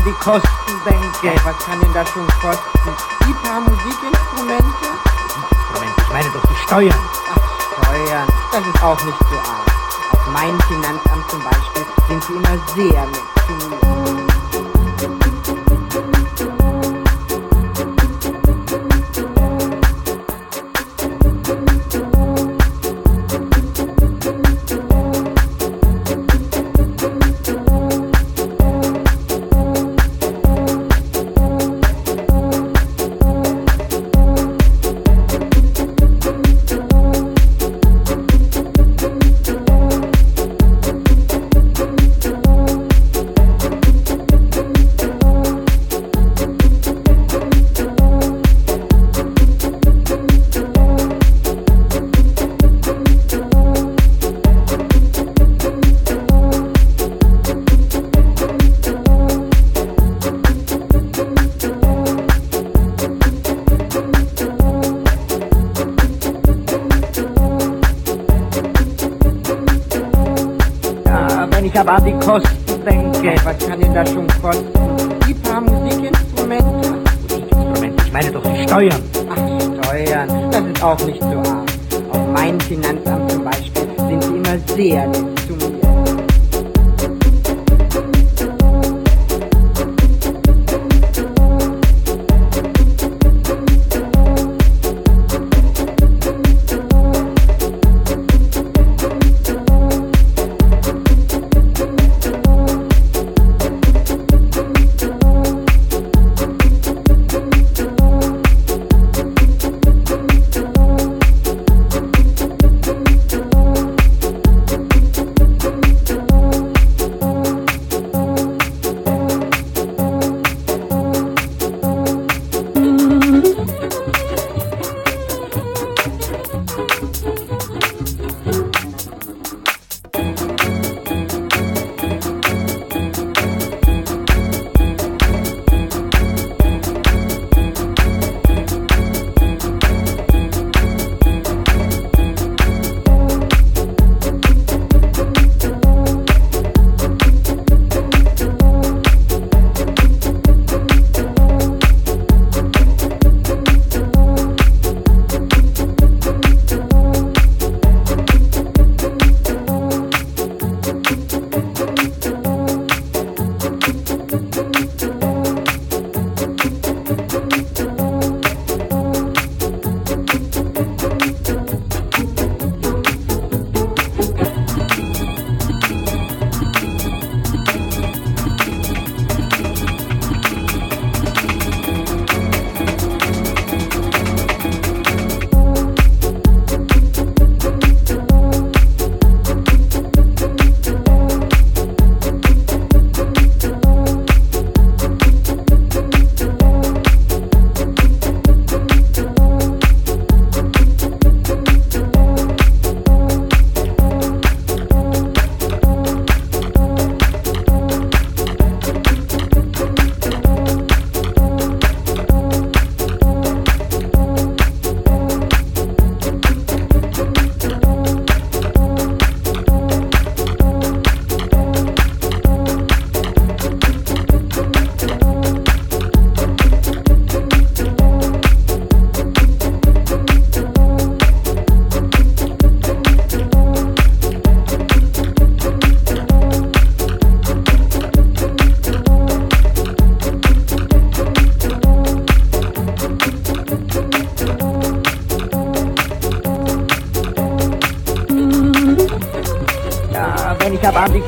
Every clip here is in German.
an die Kosten denke. Was kann denn das schon kosten? Die paar Musikinstrumente? Instrumente, ich meine doch die Steuern. Ach, Steuern, das ist auch nicht so arg. Auf meinem Finanzamt zum Beispiel sind sie immer sehr mit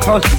Oh.